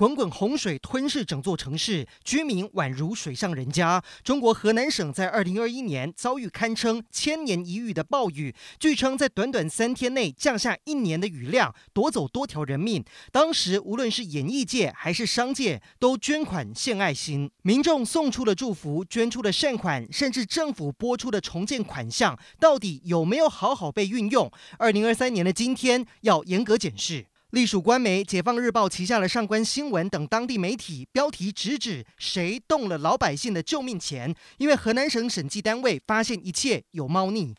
滚滚洪水吞噬整座城市，居民宛如水上人家。中国河南省在二零二一年遭遇堪称千年一遇的暴雨，据称在短短三天内降下一年的雨量，夺走多条人命。当时无论是演艺界还是商界，都捐款献爱心，民众送出了祝福，捐出了善款，甚至政府拨出的重建款项，到底有没有好好被运用？二零二三年的今天，要严格检视。隶属官媒《解放日报》旗下的上官新闻等当地媒体，标题直指谁动了老百姓的救命钱？因为河南省审计单位发现一切有猫腻。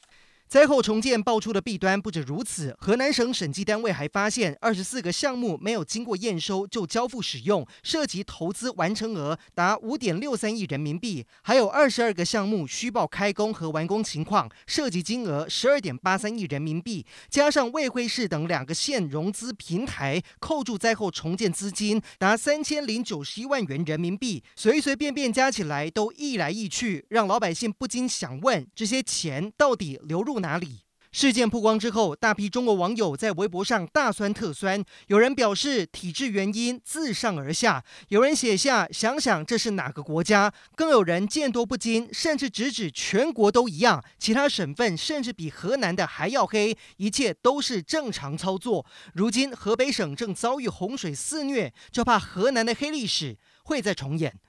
灾后重建爆出的弊端不止如此，河南省审计单位还发现二十四个项目没有经过验收就交付使用，涉及投资完成额达五点六三亿人民币；还有二十二个项目虚报开工和完工情况，涉及金额十二点八三亿人民币。加上卫辉市等两个县融资平台扣住灾后重建资金达三千零九十一万元人民币，随随便便加起来都溢来溢去，让老百姓不禁想问：这些钱到底流入哪里？事件曝光之后，大批中国网友在微博上大酸特酸。有人表示体制原因自上而下，有人写下想想这是哪个国家，更有人见多不惊，甚至直指全国都一样，其他省份甚至比河南的还要黑，一切都是正常操作。如今河北省正遭遇洪水肆虐，就怕河南的黑历史会再重演。